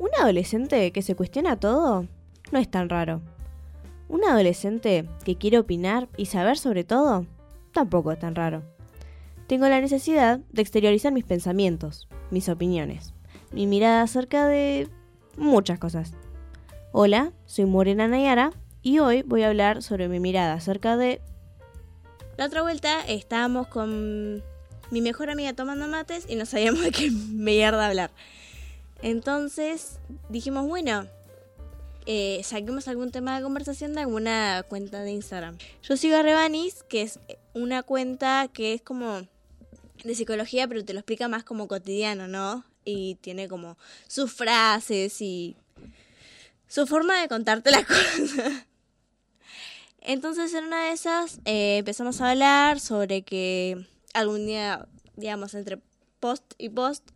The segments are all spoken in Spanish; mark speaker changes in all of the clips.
Speaker 1: Un adolescente que se cuestiona todo no es tan raro. Un adolescente que quiere opinar y saber sobre todo tampoco es tan raro. Tengo la necesidad de exteriorizar mis pensamientos, mis opiniones, mi mirada acerca de muchas cosas. Hola, soy Morena Nayara y hoy voy a hablar sobre mi mirada acerca de... La otra vuelta estábamos con mi mejor amiga tomando mates y no sabíamos de qué mierda hablar. Entonces dijimos, bueno, eh, saquemos algún tema de conversación de alguna cuenta de Instagram. Yo sigo a Rebanis, que es una cuenta que es como de psicología, pero te lo explica más como cotidiano, ¿no? Y tiene como sus frases y su forma de contarte las cosas. Entonces en una de esas eh, empezamos a hablar sobre que algún día, digamos, entre post y post,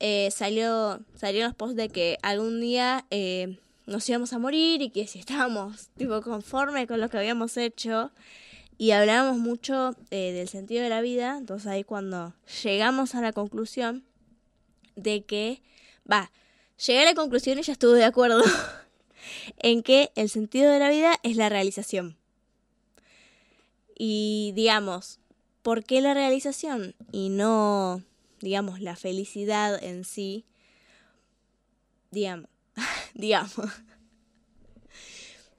Speaker 1: eh, salió, salieron los posts de que algún día eh, nos íbamos a morir y que si estábamos tipo conformes con lo que habíamos hecho y hablábamos mucho eh, del sentido de la vida, entonces ahí cuando llegamos a la conclusión de que, va, llegué a la conclusión y ya estuve de acuerdo en que el sentido de la vida es la realización. Y digamos, ¿por qué la realización y no, digamos, la felicidad en sí? Digamos, digamos.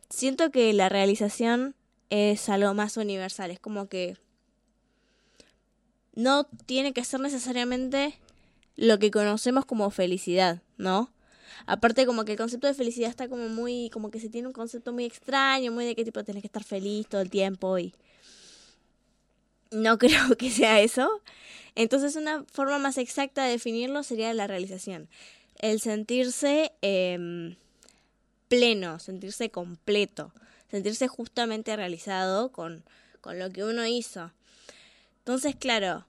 Speaker 1: Siento que la realización es algo más universal, es como que no tiene que ser necesariamente lo que conocemos como felicidad, ¿no? Aparte como que el concepto de felicidad está como muy, como que se tiene un concepto muy extraño, muy de qué tipo tienes que estar feliz todo el tiempo y no creo que sea eso. Entonces una forma más exacta de definirlo sería la realización. El sentirse eh, pleno, sentirse completo, sentirse justamente realizado con, con lo que uno hizo. Entonces, claro,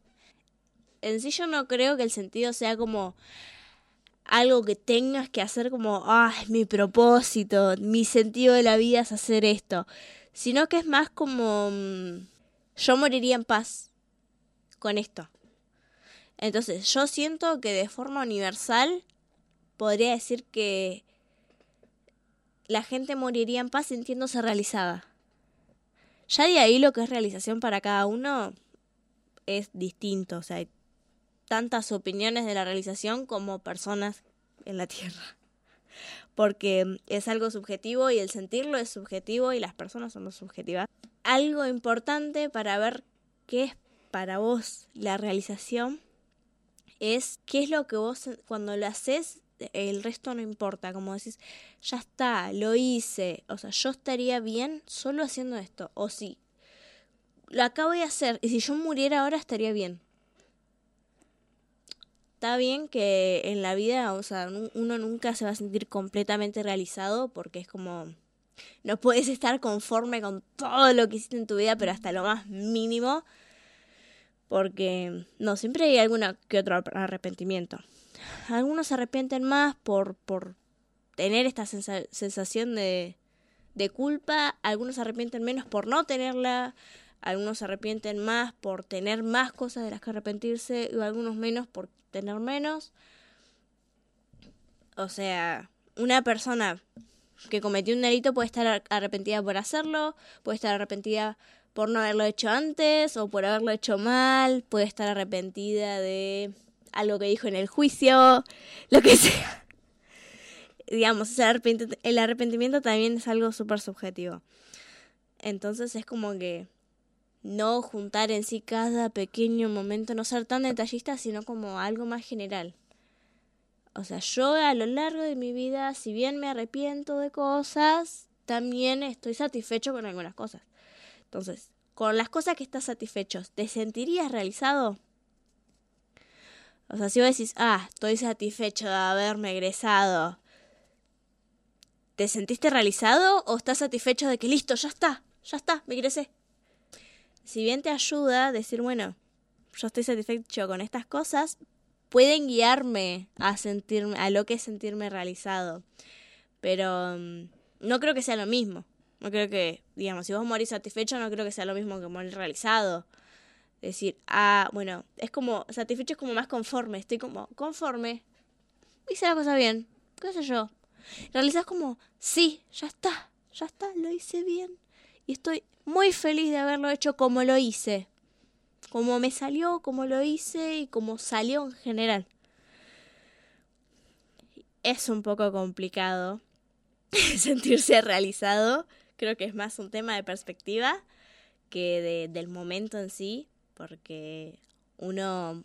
Speaker 1: en sí yo no creo que el sentido sea como algo que tengas que hacer como, ah, es mi propósito, mi sentido de la vida es hacer esto, sino que es más como, mm, yo moriría en paz con esto. Entonces, yo siento que de forma universal podría decir que la gente moriría en paz sintiéndose realizada. Ya de ahí lo que es realización para cada uno es distinto, o sea, hay tantas opiniones de la realización como personas en la Tierra. Porque es algo subjetivo y el sentirlo es subjetivo y las personas somos subjetivas. Algo importante para ver qué es para vos la realización es qué es lo que vos cuando lo haces el resto no importa, como decís, ya está, lo hice, o sea, yo estaría bien solo haciendo esto, o sí, lo acabo de hacer, y si yo muriera ahora estaría bien. Está bien que en la vida, o sea, uno nunca se va a sentir completamente realizado porque es como, no puedes estar conforme con todo lo que hiciste en tu vida, pero hasta lo más mínimo, porque no, siempre hay alguna que otro arrepentimiento. Algunos se arrepienten más por, por tener esta sensación de, de culpa, algunos se arrepienten menos por no tenerla, algunos se arrepienten más por tener más cosas de las que arrepentirse y algunos menos por tener menos. O sea, una persona que cometió un delito puede estar arrepentida por hacerlo, puede estar arrepentida por no haberlo hecho antes o por haberlo hecho mal, puede estar arrepentida de algo que dijo en el juicio, lo que sea. Digamos, el arrepentimiento también es algo súper subjetivo. Entonces es como que no juntar en sí cada pequeño momento, no ser tan detallista, sino como algo más general. O sea, yo a lo largo de mi vida, si bien me arrepiento de cosas, también estoy satisfecho con algunas cosas. Entonces, con las cosas que estás satisfecho, ¿te sentirías realizado? O sea, si vos decís, ah, estoy satisfecho de haberme egresado, ¿te sentiste realizado o estás satisfecho de que listo, ya está, ya está, me egresé? Si bien te ayuda a decir, bueno, yo estoy satisfecho con estas cosas, pueden guiarme a sentirme, a lo que es sentirme realizado. Pero mm, no creo que sea lo mismo. No creo que, digamos, si vos morís satisfecho, no creo que sea lo mismo que morir realizado decir, ah, bueno, es como, satisfecho es como más conforme, estoy como conforme, hice la cosa bien, qué sé yo. Realizás como, sí, ya está, ya está, lo hice bien. Y estoy muy feliz de haberlo hecho como lo hice. Como me salió, como lo hice y como salió en general. Es un poco complicado sentirse realizado. Creo que es más un tema de perspectiva que de, del momento en sí, porque uno,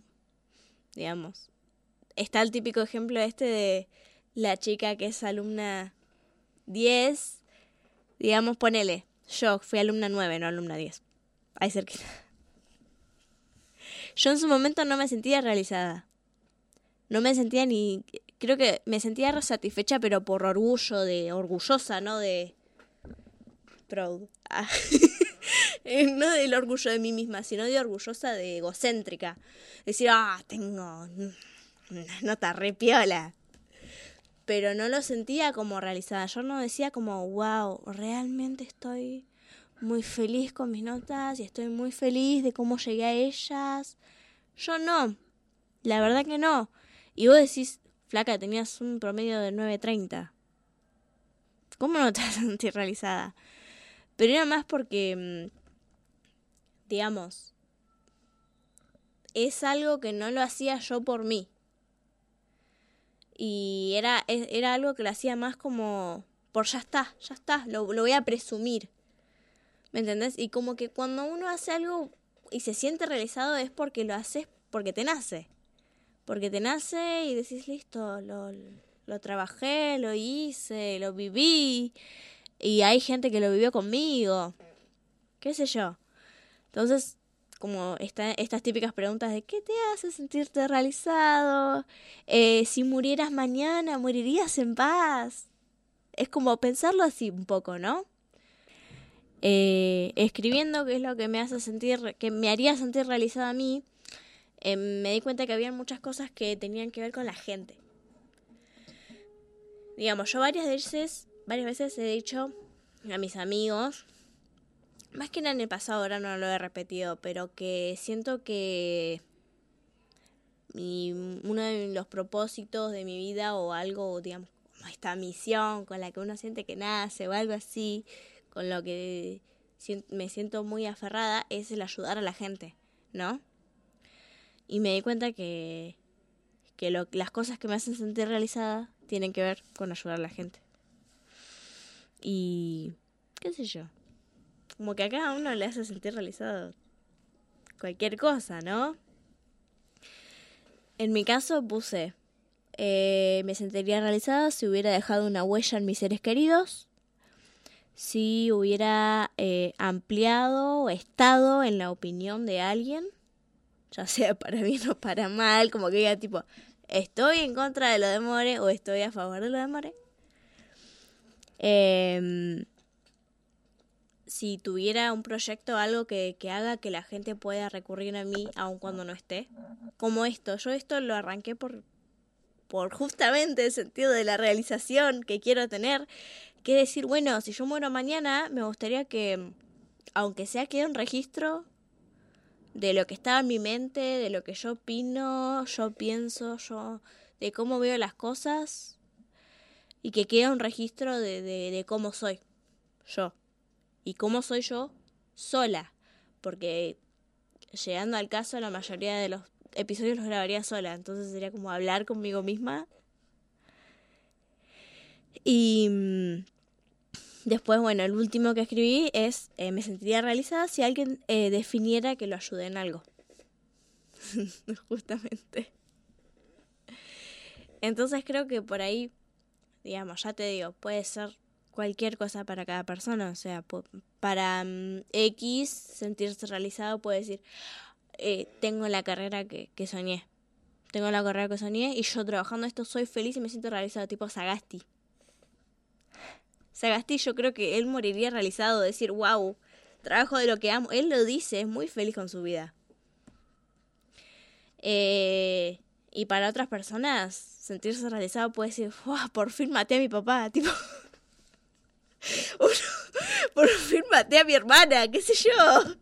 Speaker 1: digamos, está el típico ejemplo este de la chica que es alumna 10, digamos, ponele, yo fui alumna 9, no alumna 10, ahí cerquita. Yo en su momento no me sentía realizada. No me sentía ni... Creo que me sentía satisfecha, pero por orgullo, de orgullosa, ¿no? De... Proud. Ah. no del orgullo de mí misma, sino de orgullosa, de egocéntrica. Decir, ah, tengo una nota re piola. Pero no lo sentía como realizada. Yo no decía como, wow, realmente estoy muy feliz con mis notas y estoy muy feliz de cómo llegué a ellas. Yo no. La verdad que no. Y vos decís, flaca, tenías un promedio de 9.30. ¿Cómo no te sentir realizada? Pero era más porque, mm, digamos, es algo que no lo hacía yo por mí. Y era, e, era algo que lo hacía más como por ya está, ya está, lo, lo voy a presumir. ¿Me entendés? Y como que cuando uno hace algo y se siente realizado es porque lo haces porque te nace. Porque te nace y decís, listo, lo, lo trabajé, lo hice, lo viví. Y hay gente que lo vivió conmigo. ¿Qué sé yo? Entonces, como esta, estas típicas preguntas de ¿qué te hace sentirte realizado? Eh, si murieras mañana, ¿morirías en paz? Es como pensarlo así un poco, ¿no? eh, escribiendo, que es lo que me hace sentir, que me haría sentir realizada a mí, eh, me di cuenta que había muchas cosas que tenían que ver con la gente. Digamos, yo varias veces, varias veces he dicho a mis amigos, más que en el pasado, ahora no lo he repetido, pero que siento que mi, uno de los propósitos de mi vida o algo, digamos, esta misión con la que uno siente que nace o algo así, con lo que me siento muy aferrada es el ayudar a la gente, ¿no? Y me di cuenta que, que lo, las cosas que me hacen sentir realizada tienen que ver con ayudar a la gente. Y qué sé yo. Como que a cada uno le hace sentir realizado cualquier cosa, ¿no? En mi caso puse, eh, me sentiría realizada si hubiera dejado una huella en mis seres queridos, si hubiera eh, ampliado o estado en la opinión de alguien, ya sea para bien o para mal, como que diga tipo, estoy en contra de lo de More o estoy a favor de lo de More. Em, si tuviera un proyecto, algo que, que haga que la gente pueda recurrir a mí aun cuando no esté. Como esto, yo esto lo arranqué por, por justamente el sentido de la realización que quiero tener que decir, bueno, si yo muero mañana, me gustaría que, aunque sea quede un registro de lo que estaba en mi mente, de lo que yo opino, yo pienso, yo, de cómo veo las cosas, y que quede un registro de, de, de cómo soy yo. Y cómo soy yo sola, porque llegando al caso, la mayoría de los episodios los grabaría sola, entonces sería como hablar conmigo misma y mm, después, bueno, el último que escribí es, eh, me sentiría realizada si alguien eh, definiera que lo ayude en algo. Justamente. Entonces creo que por ahí, digamos, ya te digo, puede ser cualquier cosa para cada persona. O sea, para mm, X sentirse realizado puede decir, eh, tengo la carrera que, que soñé. Tengo la carrera que soñé y yo trabajando esto soy feliz y me siento realizado, tipo Sagasti. Sagasti yo creo que él moriría realizado de decir, wow, trabajo de lo que amo. Él lo dice, es muy feliz con su vida. Eh, y para otras personas, sentirse realizado puede decir, wow, por fin maté a mi papá, tipo... por fin maté a mi hermana, qué sé yo.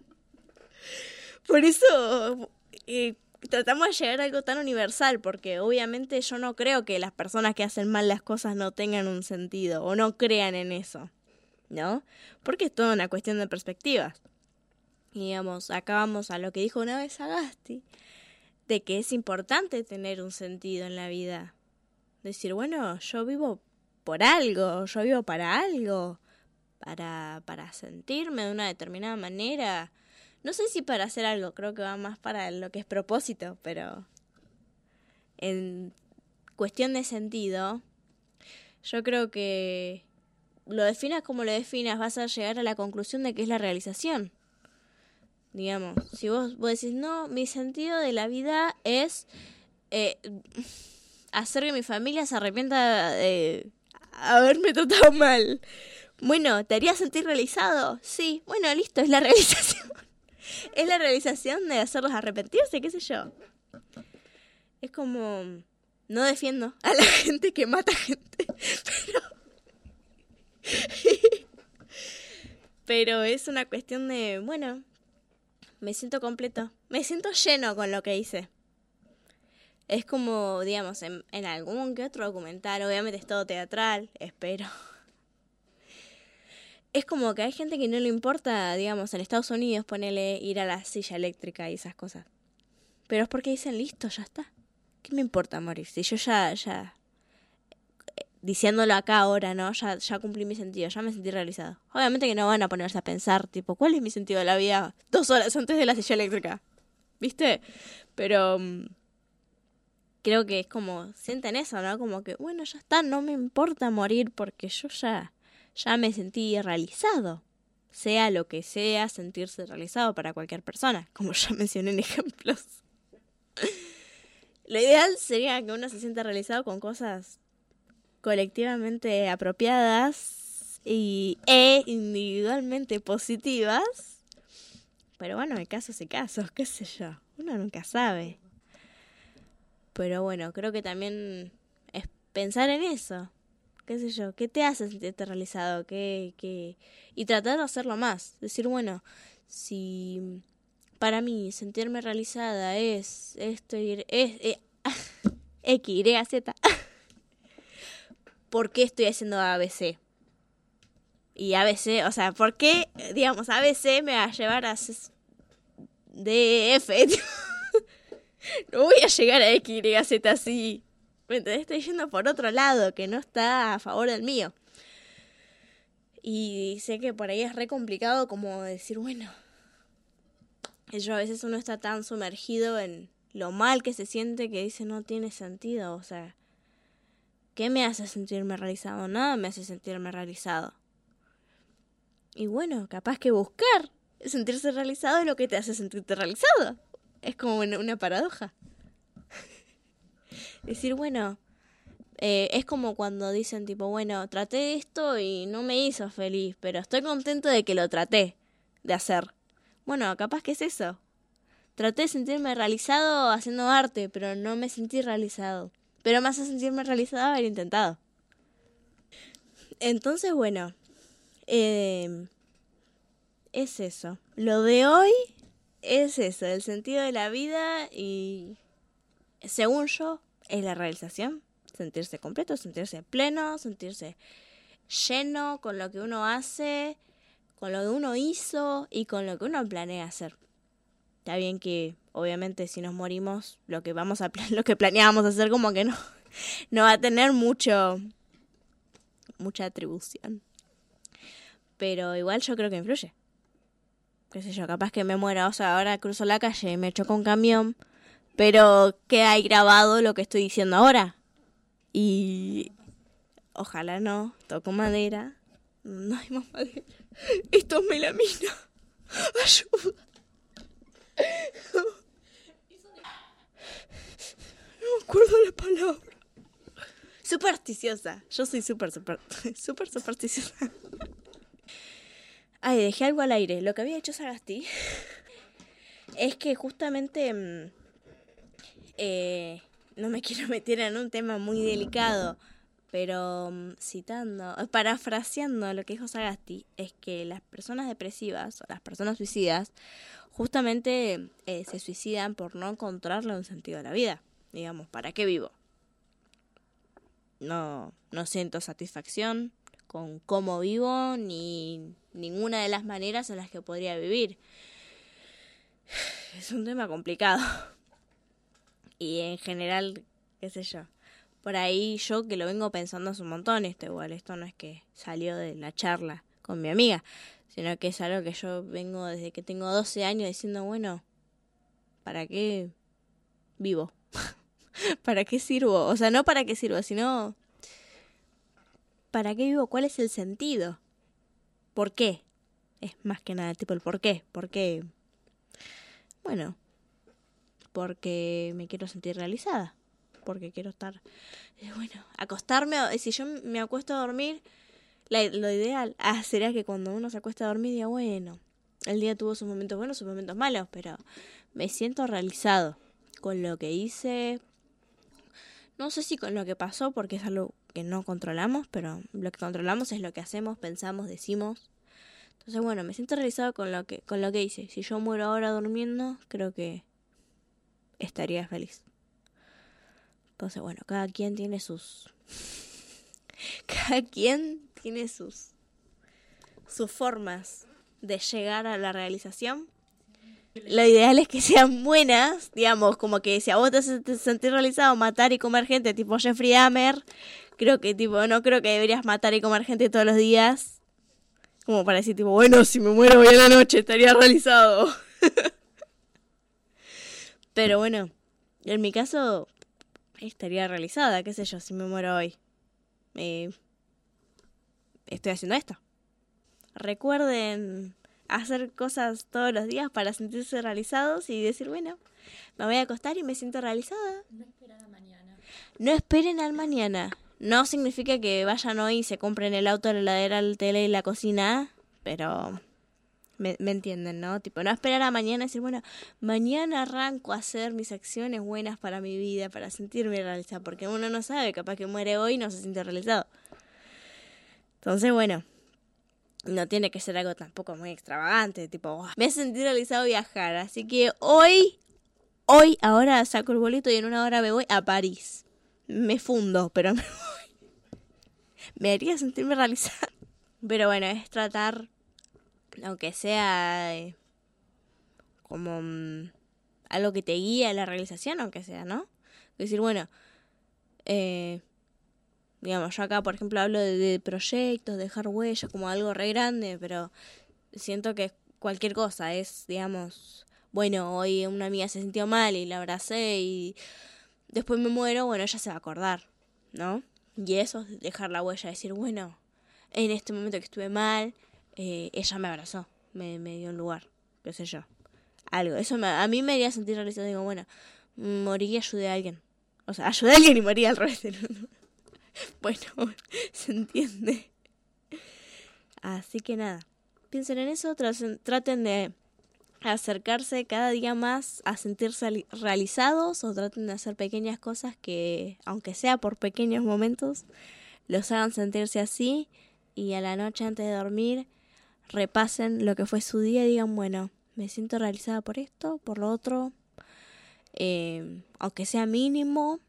Speaker 1: Por eso, eh, tratamos de llegar a algo tan universal, porque obviamente yo no creo que las personas que hacen mal las cosas no tengan un sentido o no crean en eso, ¿no? Porque es toda una cuestión de perspectivas. Y digamos, acá vamos a lo que dijo una vez Agasti, de que es importante tener un sentido en la vida. Decir, bueno, yo vivo por algo, yo vivo para algo, para, para sentirme de una determinada manera. No sé si para hacer algo, creo que va más para lo que es propósito, pero en cuestión de sentido, yo creo que lo definas como lo definas, vas a llegar a la conclusión de que es la realización. Digamos, si vos, vos decís, no, mi sentido de la vida es eh, hacer que mi familia se arrepienta de haberme tratado mal. Bueno, ¿te haría sentir realizado? Sí, bueno, listo, es la realización. es la realización de hacerlos arrepentirse, qué sé yo. Es como... No defiendo a la gente que mata gente, pero... pero es una cuestión de, bueno, me siento completo, me siento lleno con lo que hice. Es como, digamos, en, algún que otro documental, obviamente es todo teatral, espero. Es como que hay gente que no le importa, digamos, en Estados Unidos ponerle ir a la silla eléctrica y esas cosas. Pero es porque dicen, listo, ya está. ¿Qué me importa morir? Si yo ya, ya, diciéndolo acá ahora, ¿no? Ya, ya cumplí mi sentido, ya me sentí realizado. Obviamente que no van a ponerse a pensar, tipo, ¿cuál es mi sentido de la vida dos horas antes de la silla eléctrica? ¿Viste? Pero mm, creo que es como, sienten eso, ¿no? Como que, bueno, ya está, no me importa morir porque yo ya, ya me sentí realizado. Sea lo que sea, sentirse realizado para cualquier persona, como ya mencioné en ejemplos. Lo ideal sería que uno se sienta realizado con cosas colectivamente apropiadas y, e individualmente positivas. Pero bueno, hay casos y casos, qué sé yo. Uno nunca sabe. Pero bueno, creo que también es pensar en eso. ¿Qué sé yo? ¿Qué te hace sentirte realizado? ¿Qué, qué? Y tratar de hacerlo más. Decir, bueno, si para mí sentirme realizada es esto, es, eh, X, Y, Z. ¿por qué estoy haciendo ABC? Y ABC, o sea, ¿por qué, digamos, ABC me va a llevar a DF? no voy a llegar a X, Y, Z así. ¿Me Estoy yendo por otro lado, que no está a favor del mío. Y sé que por ahí es re complicado como decir, bueno, yo a veces uno está tan sumergido en lo mal que se siente que dice no tiene sentido, o sea, ¿Qué me hace sentirme realizado? Nada me hace sentirme realizado. Y bueno, capaz que buscar sentirse realizado es lo que te hace sentirte realizado. Es como una, paradoja. Decir, bueno, eh, es como cuando dicen tipo, bueno, traté esto y no me hizo feliz, pero estoy contento de que lo traté de hacer. Bueno, capaz que es eso. Traté de sentirme realizado haciendo arte, pero no me sentí realizado. Pero me hace sentirme realizada haber intentado. Entonces, bueno, eh, es eso. Lo de hoy es eso, el sentido de la vida y, según yo, es la realización. Sentirse completo, sentirse pleno, sentirse lleno con lo que uno hace, con lo que uno hizo y con lo que uno planea hacer. Está bien que obviamente si nos morimos lo que vamos a lo que planeábamos hacer como que no no va a tener mucho mucha atribución. Pero igual yo creo que influye. Qué sé yo, capaz que me muera, o sea, ahora cruzo la calle y me choco un camión, pero queda ahí grabado lo que estoy diciendo ahora. Y ojalá no, toco madera. No hay más madera. Esto es melamina. Ayuda. No me acuerdo la palabra. Supersticiosa. Yo soy súper, súper, súper supersticiosa. Ay, dejé algo al aire. Lo que había hecho Sagasti es que justamente mm, eh, no me quiero meter en un tema muy delicado, Pero mm, citando, parafraseando lo que dijo Sagasti, es que las personas depresivas o las personas suicidas justamente eh, se suicidan por no encontrarle un sentido a la vida. Digamos, ¿para qué vivo? No, no siento satisfacción con cómo vivo ni ninguna de las maneras en las que podría vivir. Es un tema complicado. Y en general, qué sé yo. Por ahí yo que lo vengo pensando hace un montón, esto igual, esto no es que salió de la charla con mi amiga, sino que es algo que yo vengo desde que tengo 12 años diciendo, bueno, ¿para qué vivo? ¿Para qué sirvo? O sea, no para qué sirvo, sino ¿para qué vivo? ¿Cuál es el sentido? ¿Por qué? Es más que nada tipo el por qué. ¿Por qué? Bueno, porque me quiero sentir realizada. Porque quiero estar, eh, bueno, acostarme, si yo me acuesto a dormir, lo ideal ah, sería que cuando uno se acuesta a dormir diga, bueno, el día tuvo sus momentos buenos, sus momentos malos, pero me siento realizado con lo que hice. No sé si con lo que pasó, porque es algo que no controlamos, pero lo que controlamos es lo que hacemos, pensamos, decimos. Entonces, bueno, me siento realizado con lo que con lo que hice. Si yo muero ahora durmiendo, creo que estaría feliz. Entonces, bueno, cada quien tiene sus cada quien tiene sus sus formas de llegar a la realización. Lo ideal es que sean buenas, digamos, como que si a vos te sentís realizado matar y comer gente tipo Jeffrey Dahmer, creo que tipo, no creo que deberías matar y comer gente todos los días. Como para decir tipo, bueno, si me muero hoy en la noche estaría realizado. Pero bueno, en mi caso estaría realizada, qué sé yo, si me muero hoy. Eh, estoy haciendo esto. Recuerden hacer cosas todos los días para sentirse realizados y decir, bueno, me voy a acostar y me siento realizada. No esperen al mañana. No esperen al mañana. No significa que vayan hoy y se compren el auto, la heladera, el tele y la cocina, pero me, me, entienden, ¿no? Tipo, no esperar a mañana y decir, bueno, mañana arranco a hacer mis acciones buenas para mi vida, para sentirme realizada, porque uno no sabe, capaz que muere hoy y no se siente realizado. Entonces, bueno, no tiene que ser algo tampoco muy extravagante, tipo, me he sentido realizado viajar, así que hoy, hoy, ahora saco el boleto y en una hora me voy a París. Me fundo, pero me voy. Me haría sentirme realizada. Pero bueno, es tratar, aunque sea eh, como mm, algo que te guíe a la realización, aunque sea, ¿no? decir, bueno, eh, Digamos, yo acá, por ejemplo, hablo de, proyectos, de dejar huellas, como algo re grande, pero siento que cualquier cosa es, digamos, bueno, hoy una amiga se sintió mal y la abracé y después me muero, bueno, ella se va a acordar, ¿no? Y eso es dejar la huella, decir, bueno, en este momento que estuve mal, eh, ella me abrazó, me, me dio un lugar, qué sé yo. Algo, eso me, a mí me haría sentir realizado, digo, bueno, morí y ayudé a alguien. O sea, ayudé a alguien y morí al revés. bueno, se entiende. Así que nada, piensen en eso, traten de acercarse cada día más a sentirse realizados o traten de hacer pequeñas cosas que, aunque sea por pequeños momentos, los hagan sentirse así y a la noche antes de dormir repasen lo que fue su día y digan, bueno, me siento realizada por esto, por lo otro, eh, aunque sea mínimo,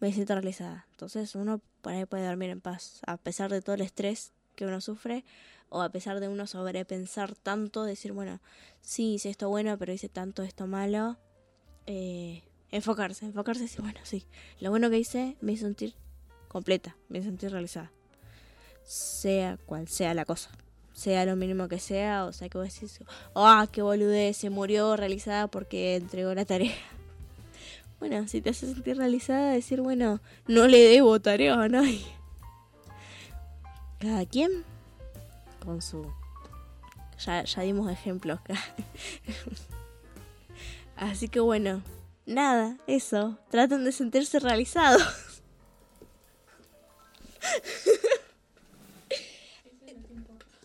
Speaker 1: me siento realizada. Entonces uno por ahí puede dormir en paz, a pesar de todo el estrés que uno sufre, o a pesar de uno sobrepensar tanto, decir, bueno, sí, hice esto bueno, pero hice tanto esto malo. Eh, enfocarse, enfocarse decir, bueno, sí, lo bueno que hice me hizo sentir completa, me hizo sentir realizada. Sea cual sea la cosa. Sea lo mínimo que sea, o sea que vos decís, ah, oh, qué boludez, se murió realizada porque entregó la tarea. Bueno, si te hace sentir realizada, decir, bueno, no le debo tarea a nadie. Cada quien con su... Ya, ya dimos ejemplos. Así que bueno, nada, eso. Traten de sentirse realizados.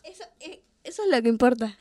Speaker 1: Eso, eh, eso es lo que importa.